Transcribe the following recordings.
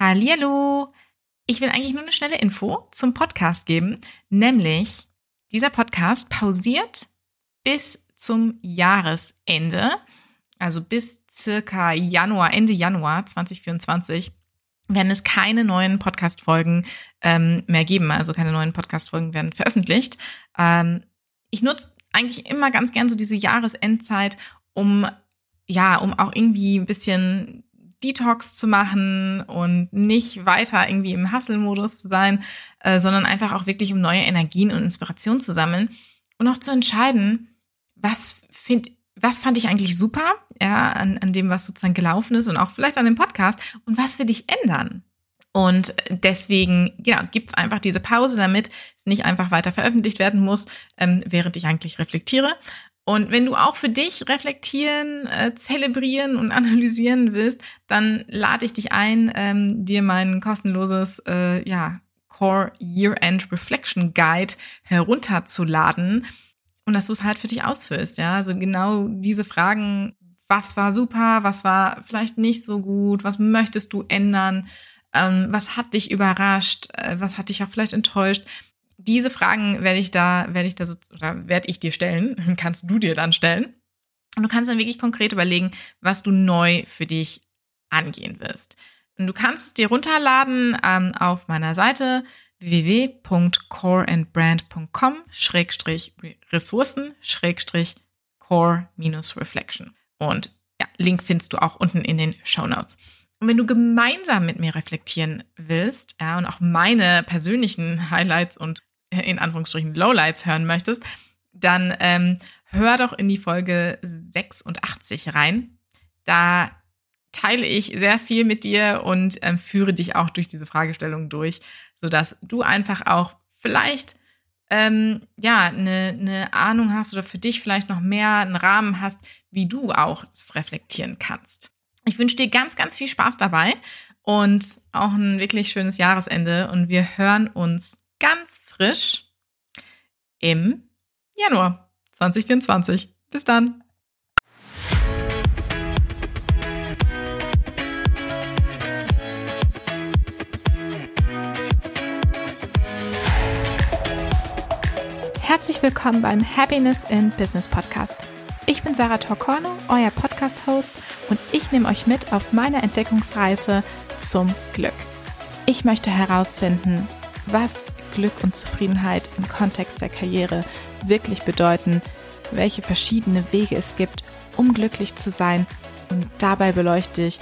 Hallihallo! Ich will eigentlich nur eine schnelle Info zum Podcast geben, nämlich dieser Podcast pausiert bis zum Jahresende, also bis circa Januar, Ende Januar 2024 werden es keine neuen Podcast-Folgen ähm, mehr geben. Also keine neuen Podcast-Folgen werden veröffentlicht. Ähm, ich nutze eigentlich immer ganz gern so diese Jahresendzeit, um ja, um auch irgendwie ein bisschen Detox zu machen und nicht weiter irgendwie im Hustle-Modus zu sein, äh, sondern einfach auch wirklich um neue Energien und Inspiration zu sammeln und auch zu entscheiden, was find, was fand ich eigentlich super, ja, an, an dem, was sozusagen gelaufen ist und auch vielleicht an dem Podcast und was will ich ändern? Und deswegen, genau, gibt's einfach diese Pause, damit es nicht einfach weiter veröffentlicht werden muss, ähm, während ich eigentlich reflektiere. Und wenn du auch für dich reflektieren, äh, zelebrieren und analysieren willst, dann lade ich dich ein, ähm, dir mein kostenloses äh, ja, Core Year-End Reflection Guide herunterzuladen und dass du es halt für dich ausfüllst. Ja, also genau diese Fragen, was war super, was war vielleicht nicht so gut, was möchtest du ändern, ähm, was hat dich überrascht, äh, was hat dich auch vielleicht enttäuscht diese Fragen werde ich da, werde ich da so, oder werde ich dir stellen, kannst du dir dann stellen. Und du kannst dann wirklich konkret überlegen, was du neu für dich angehen wirst. Und du kannst es dir runterladen ähm, auf meiner Seite www.coreandbrand.com Schrägstrich Ressourcen Schrägstrich Core minus Reflection. Und ja, Link findest du auch unten in den Show Notes. Und wenn du gemeinsam mit mir reflektieren willst, ja, und auch meine persönlichen Highlights und in Anführungsstrichen Lowlights hören möchtest, dann ähm, hör doch in die Folge 86 rein. Da teile ich sehr viel mit dir und ähm, führe dich auch durch diese Fragestellung durch, sodass du einfach auch vielleicht ähm, ja eine, eine Ahnung hast oder für dich vielleicht noch mehr einen Rahmen hast, wie du auch das reflektieren kannst. Ich wünsche dir ganz, ganz viel Spaß dabei und auch ein wirklich schönes Jahresende und wir hören uns ganz frisch im Januar 2024. Bis dann. Herzlich willkommen beim Happiness in Business Podcast. Ich bin Sarah Torcorno, euer Podcast-Host und ich nehme euch mit auf meine Entdeckungsreise zum Glück. Ich möchte herausfinden, was Glück und Zufriedenheit im Kontext der Karriere wirklich bedeuten, welche verschiedene Wege es gibt, um glücklich zu sein. Und dabei beleuchte ich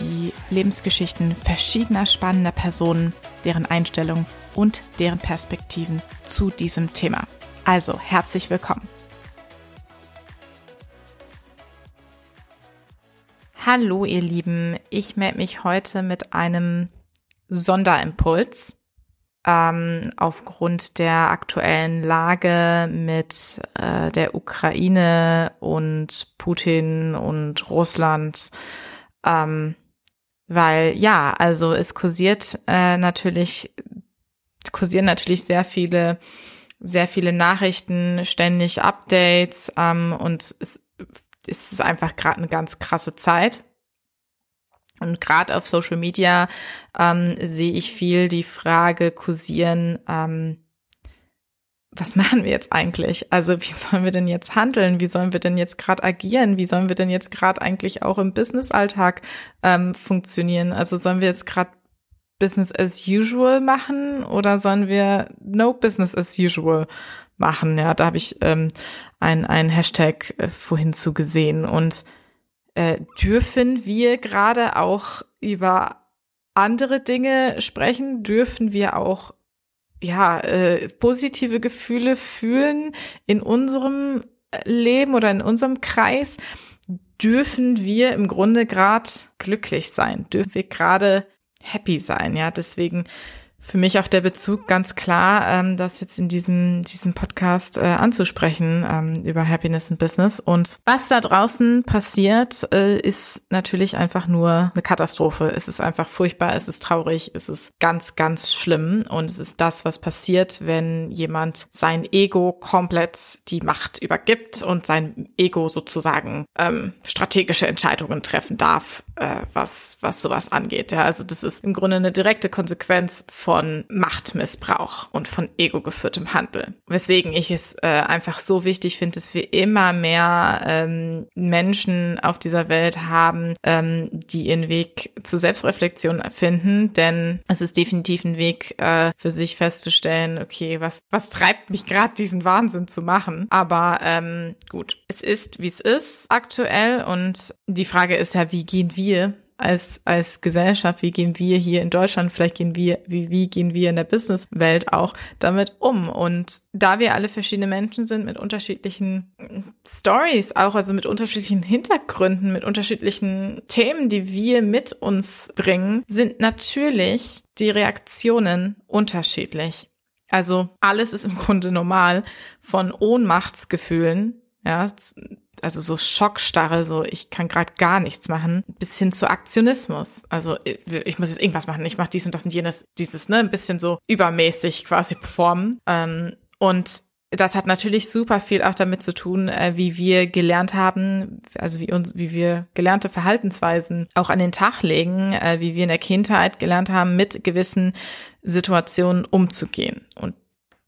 die Lebensgeschichten verschiedener spannender Personen, deren Einstellung und deren Perspektiven zu diesem Thema. Also herzlich willkommen. Hallo ihr Lieben, ich melde mich heute mit einem Sonderimpuls ähm, aufgrund der aktuellen Lage mit äh, der Ukraine und Putin und Russland. Ähm, weil ja, also es kursiert äh, natürlich, kursieren natürlich sehr viele, sehr viele Nachrichten, ständig Updates ähm, und es, es ist einfach gerade eine ganz krasse Zeit. Und gerade auf Social Media ähm, sehe ich viel die Frage kursieren, ähm, was machen wir jetzt eigentlich? Also wie sollen wir denn jetzt handeln? Wie sollen wir denn jetzt gerade agieren? Wie sollen wir denn jetzt gerade eigentlich auch im Business-Alltag ähm, funktionieren? Also sollen wir jetzt gerade Business as usual machen oder sollen wir no Business as usual machen? Ja, da habe ich ähm, ein, ein Hashtag äh, vorhin zu gesehen und äh, dürfen wir gerade auch über andere Dinge sprechen? Dürfen wir auch ja äh, positive Gefühle fühlen in unserem Leben oder in unserem Kreis? Dürfen wir im Grunde gerade glücklich sein? Dürfen wir gerade happy sein? Ja, deswegen für mich auch der Bezug ganz klar, ähm, das jetzt in diesem, diesem Podcast äh, anzusprechen ähm, über Happiness in Business. Und was da draußen passiert, äh, ist natürlich einfach nur eine Katastrophe. Es ist einfach furchtbar, es ist traurig, es ist ganz, ganz schlimm. Und es ist das, was passiert, wenn jemand sein Ego komplett die Macht übergibt und sein Ego sozusagen ähm, strategische Entscheidungen treffen darf, äh, was, was sowas angeht. Ja, also das ist im Grunde eine direkte Konsequenz von Machtmissbrauch und von ego-geführtem Handel. Weswegen ich es äh, einfach so wichtig finde, dass wir immer mehr ähm, Menschen auf dieser Welt haben, ähm, die ihren Weg zur Selbstreflexion finden, denn es ist definitiv ein Weg äh, für sich festzustellen, okay, was, was treibt mich gerade diesen Wahnsinn zu machen? Aber ähm, gut, es ist, wie es ist aktuell und die Frage ist ja, wie gehen wir als, als Gesellschaft, wie gehen wir hier in Deutschland, vielleicht gehen wir, wie, wie gehen wir in der Businesswelt auch damit um? Und da wir alle verschiedene Menschen sind mit unterschiedlichen Stories auch, also mit unterschiedlichen Hintergründen, mit unterschiedlichen Themen, die wir mit uns bringen, sind natürlich die Reaktionen unterschiedlich. Also alles ist im Grunde normal von Ohnmachtsgefühlen, ja, also so Schockstarre, so ich kann gerade gar nichts machen, bis hin zu Aktionismus. Also ich muss jetzt irgendwas machen, ich mache dies und das und jenes, dieses, ne, ein bisschen so übermäßig quasi performen. Ähm, und das hat natürlich super viel auch damit zu tun, äh, wie wir gelernt haben, also wie uns, wie wir gelernte Verhaltensweisen auch an den Tag legen, äh, wie wir in der Kindheit gelernt haben, mit gewissen Situationen umzugehen. Und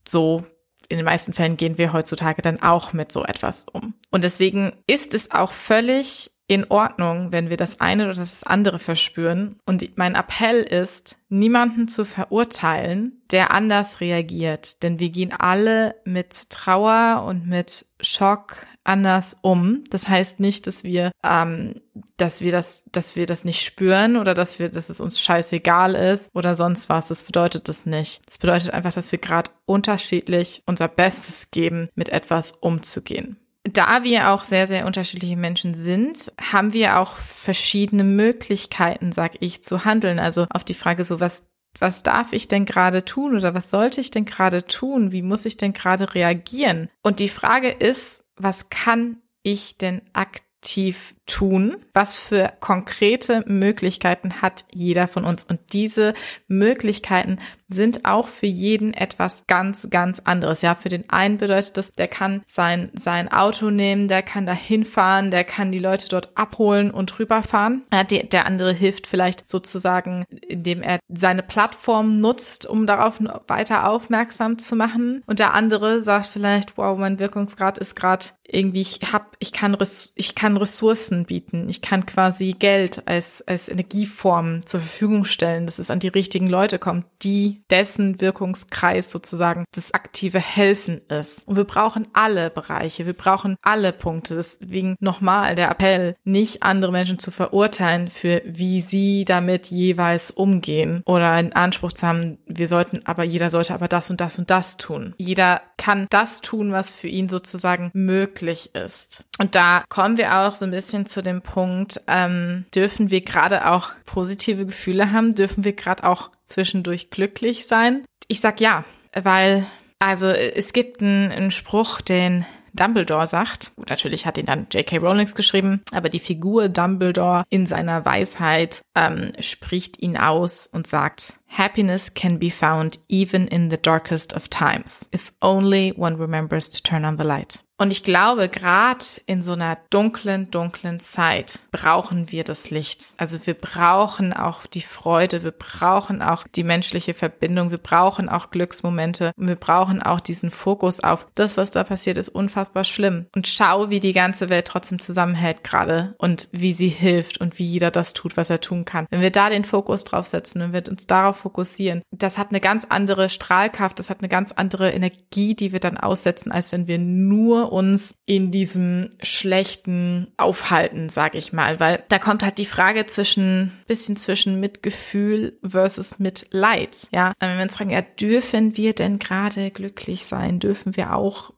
so in den meisten Fällen gehen wir heutzutage dann auch mit so etwas um. Und deswegen ist es auch völlig in Ordnung, wenn wir das eine oder das andere verspüren. Und mein Appell ist, niemanden zu verurteilen, der anders reagiert. Denn wir gehen alle mit Trauer und mit Schock anders um. Das heißt nicht, dass wir, ähm, dass wir das, dass wir das nicht spüren oder dass wir, dass es uns scheißegal ist oder sonst was. Das bedeutet das nicht. Das bedeutet einfach, dass wir gerade unterschiedlich unser Bestes geben, mit etwas umzugehen da wir auch sehr, sehr unterschiedliche Menschen sind, haben wir auch verschiedene Möglichkeiten, sag ich, zu handeln. Also auf die Frage so, was, was darf ich denn gerade tun oder was sollte ich denn gerade tun? Wie muss ich denn gerade reagieren? Und die Frage ist, was kann ich denn aktiv aktiv tun? Was für konkrete Möglichkeiten hat jeder von uns? Und diese Möglichkeiten sind auch für jeden etwas ganz, ganz anderes. Ja, für den einen bedeutet das, der kann sein, sein Auto nehmen, der kann da hinfahren, der kann die Leute dort abholen und rüberfahren. Ja, der, der andere hilft vielleicht sozusagen, indem er seine Plattform nutzt, um darauf weiter aufmerksam zu machen. Und der andere sagt vielleicht, wow, mein Wirkungsgrad ist gerade irgendwie, ich hab, ich kann, ich kann Ressourcen bieten. Ich kann quasi Geld als, als Energieform zur Verfügung stellen, dass es an die richtigen Leute kommt, die dessen Wirkungskreis sozusagen das aktive Helfen ist. Und wir brauchen alle Bereiche. Wir brauchen alle Punkte. Deswegen nochmal der Appell, nicht andere Menschen zu verurteilen für wie sie damit jeweils umgehen oder einen Anspruch zu haben, wir sollten aber, jeder sollte aber das und das und das tun. Jeder kann das tun, was für ihn sozusagen möglich ist. Und da kommen wir auch so ein bisschen zu dem Punkt, ähm, dürfen wir gerade auch positive Gefühle haben? Dürfen wir gerade auch zwischendurch glücklich sein? Ich sag ja, weil also es gibt einen, einen Spruch, den Dumbledore sagt. Natürlich hat ihn dann J.K. Rowlings geschrieben, aber die Figur Dumbledore in seiner Weisheit ähm, spricht ihn aus und sagt, Happiness can be found even in the darkest of times, if only one remembers to turn on the light. Und ich glaube, gerade in so einer dunklen, dunklen Zeit brauchen wir das Licht. Also wir brauchen auch die Freude, wir brauchen auch die menschliche Verbindung, wir brauchen auch Glücksmomente und wir brauchen auch diesen Fokus auf das, was da passiert, ist unfassbar schlimm. Und schau, wie die ganze Welt trotzdem zusammenhält gerade und wie sie hilft und wie jeder das tut, was er tun kann. Wenn wir da den Fokus drauf setzen und wir uns darauf fokussieren, das hat eine ganz andere Strahlkraft, das hat eine ganz andere Energie, die wir dann aussetzen, als wenn wir nur uns in diesem schlechten Aufhalten, sag ich mal, weil da kommt halt die Frage zwischen, bisschen zwischen Mitgefühl versus Mitleid, ja. Wenn wir uns fragen, ja, dürfen wir denn gerade glücklich sein? Dürfen wir auch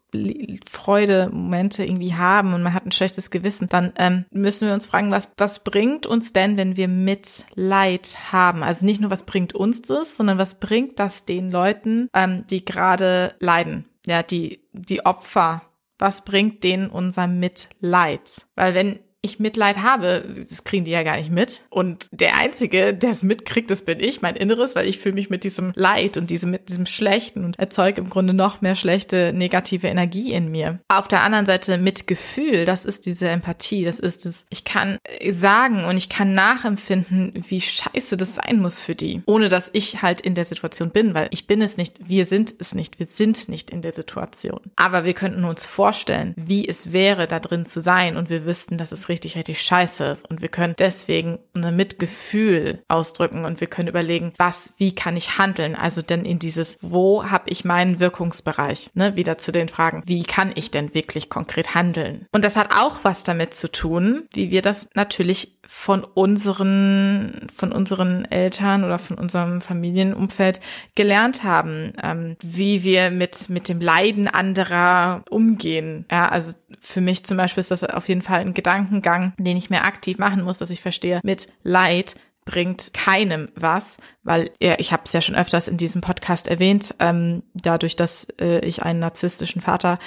Freude-Momente irgendwie haben und man hat ein schlechtes Gewissen, dann ähm, müssen wir uns fragen, was, was bringt uns denn, wenn wir Mitleid haben? Also nicht nur, was bringt uns das, sondern was bringt das den Leuten, ähm, die gerade leiden? Ja, die, die Opfer. Was bringt denen unser Mitleid? Weil wenn ich Mitleid habe, das kriegen die ja gar nicht mit. Und der Einzige, der es mitkriegt, das bin ich, mein Inneres, weil ich fühle mich mit diesem Leid und diesem, mit diesem Schlechten und erzeuge im Grunde noch mehr schlechte, negative Energie in mir. Auf der anderen Seite Mitgefühl, das ist diese Empathie, das ist es, ich kann sagen und ich kann nachempfinden, wie scheiße das sein muss für die, ohne dass ich halt in der Situation bin, weil ich bin es nicht, wir sind es nicht, wir sind nicht in der Situation. Aber wir könnten uns vorstellen, wie es wäre, da drin zu sein und wir wüssten, dass es richtig, richtig scheiße ist. Und wir können deswegen unser Mitgefühl ausdrücken und wir können überlegen, was, wie kann ich handeln? Also denn in dieses, wo habe ich meinen Wirkungsbereich? Ne? Wieder zu den Fragen, wie kann ich denn wirklich konkret handeln? Und das hat auch was damit zu tun, wie wir das natürlich von unseren, von unseren Eltern oder von unserem Familienumfeld gelernt haben, ähm, wie wir mit, mit dem Leiden anderer umgehen. Ja, also für mich zum Beispiel ist das auf jeden Fall ein Gedankengang, den ich mehr aktiv machen muss, dass ich verstehe, mit Leid bringt keinem was, weil ja, ich habe es ja schon öfters in diesem Podcast erwähnt, ähm, dadurch, dass äh, ich einen narzisstischen Vater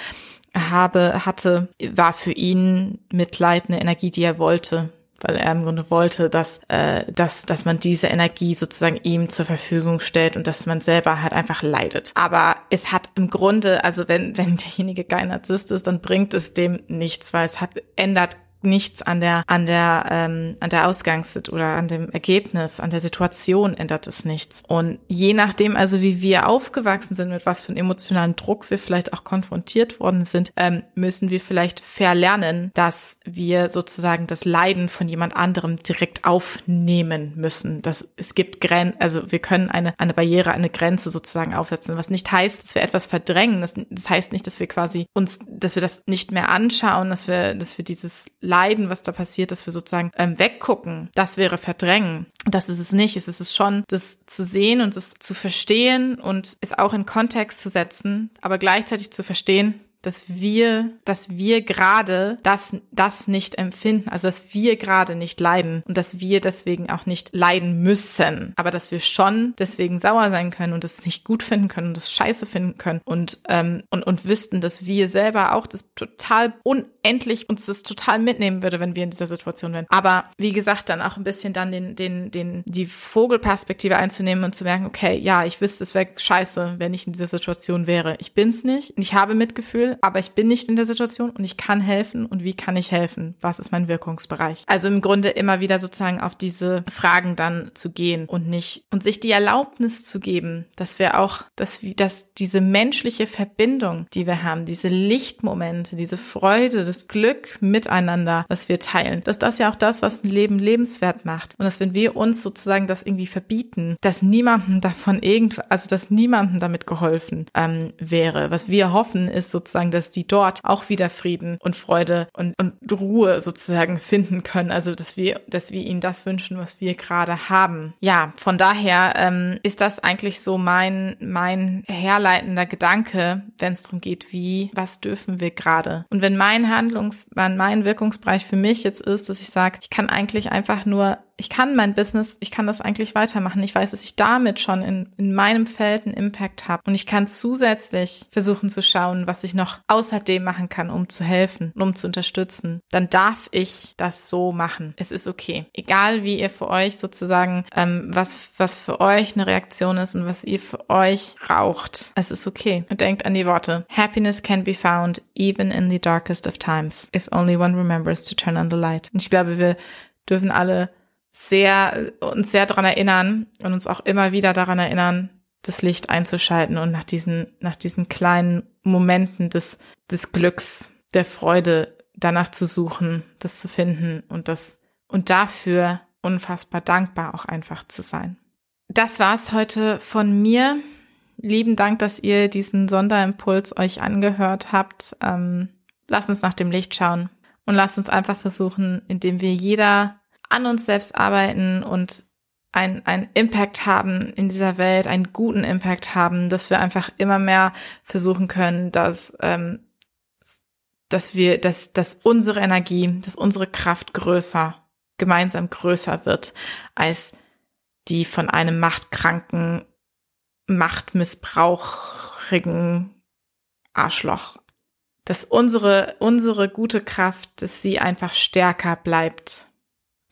habe, hatte, war für ihn Mitleid eine Energie, die er wollte weil er im Grunde wollte, dass, äh, dass, dass man diese Energie sozusagen ihm zur Verfügung stellt und dass man selber halt einfach leidet. Aber es hat im Grunde, also wenn, wenn derjenige kein Narzisst ist, dann bringt es dem nichts, weil es hat, ändert nichts an der an der ähm, an der Ausgangs oder an dem Ergebnis, an der Situation ändert es nichts. Und je nachdem, also wie wir aufgewachsen sind, mit was für einem emotionalen Druck wir vielleicht auch konfrontiert worden sind, ähm, müssen wir vielleicht verlernen, dass wir sozusagen das Leiden von jemand anderem direkt aufnehmen müssen. Dass es gibt Grenzen, also wir können eine eine Barriere, eine Grenze sozusagen aufsetzen, was nicht heißt, dass wir etwas verdrängen. Das, das heißt nicht, dass wir quasi uns, dass wir das nicht mehr anschauen, dass wir, dass wir dieses Leiden, was da passiert, dass wir sozusagen ähm, weggucken, das wäre verdrängen. Das ist es nicht. Es ist es schon, das zu sehen und es zu verstehen und es auch in Kontext zu setzen, aber gleichzeitig zu verstehen, dass wir, dass wir gerade das, das nicht empfinden, also dass wir gerade nicht leiden und dass wir deswegen auch nicht leiden müssen, aber dass wir schon deswegen sauer sein können und es nicht gut finden können und es scheiße finden können und, ähm, und, und wüssten, dass wir selber auch das total unendlich uns das total mitnehmen würde, wenn wir in dieser Situation wären. Aber wie gesagt, dann auch ein bisschen dann den, den, den, die Vogelperspektive einzunehmen und zu merken, okay, ja, ich wüsste, es wäre scheiße, wenn ich in dieser Situation wäre. Ich bin's nicht. Ich habe Mitgefühl aber ich bin nicht in der Situation und ich kann helfen und wie kann ich helfen? Was ist mein Wirkungsbereich? Also im Grunde immer wieder sozusagen auf diese Fragen dann zu gehen und nicht und sich die Erlaubnis zu geben, dass wir auch, dass wir, dass diese menschliche Verbindung, die wir haben, diese Lichtmomente, diese Freude, das Glück miteinander, was wir teilen, dass das ja auch das, was ein Leben lebenswert macht und dass wenn wir uns sozusagen das irgendwie verbieten, dass niemandem davon irgend, also dass niemandem damit geholfen ähm, wäre. Was wir hoffen, ist sozusagen sozusagen, dass die dort auch wieder Frieden und Freude und, und Ruhe sozusagen finden können. Also, dass wir, dass wir ihnen das wünschen, was wir gerade haben. Ja, von daher ähm, ist das eigentlich so mein, mein herleitender Gedanke, wenn es darum geht, wie, was dürfen wir gerade? Und wenn mein Handlungs, mein Wirkungsbereich für mich jetzt ist, dass ich sage, ich kann eigentlich einfach nur ich kann mein Business, ich kann das eigentlich weitermachen. Ich weiß, dass ich damit schon in, in meinem Feld einen Impact habe. Und ich kann zusätzlich versuchen zu schauen, was ich noch außerdem machen kann, um zu helfen, um zu unterstützen. Dann darf ich das so machen. Es ist okay. Egal wie ihr für euch sozusagen, ähm, was, was für euch eine Reaktion ist und was ihr für euch raucht. Es ist okay. Und denkt an die Worte. Happiness can be found even in the darkest of times, if only one remembers to turn on the light. Und ich glaube, wir dürfen alle sehr, uns sehr daran erinnern und uns auch immer wieder daran erinnern, das Licht einzuschalten und nach diesen, nach diesen kleinen Momenten des, des Glücks, der Freude danach zu suchen, das zu finden und das, und dafür unfassbar dankbar auch einfach zu sein. Das war's heute von mir. Lieben Dank, dass ihr diesen Sonderimpuls euch angehört habt. Ähm, lasst uns nach dem Licht schauen und lasst uns einfach versuchen, indem wir jeder an uns selbst arbeiten und ein, ein Impact haben in dieser Welt, einen guten Impact haben, dass wir einfach immer mehr versuchen können, dass ähm, dass wir, dass, dass unsere Energie, dass unsere Kraft größer, gemeinsam größer wird als die von einem machtkranken, machtmissbrauchigen Arschloch. Dass unsere, unsere gute Kraft, dass sie einfach stärker bleibt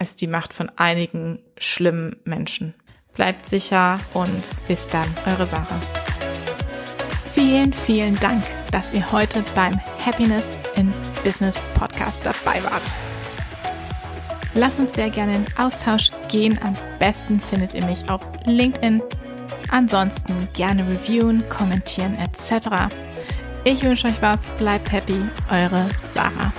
als die Macht von einigen schlimmen Menschen. Bleibt sicher und bis dann, eure Sarah. Vielen, vielen Dank, dass ihr heute beim Happiness in Business Podcast dabei wart. Lasst uns sehr gerne in Austausch gehen. Am besten findet ihr mich auf LinkedIn. Ansonsten gerne reviewen, kommentieren etc. Ich wünsche euch was, bleibt happy, eure Sarah.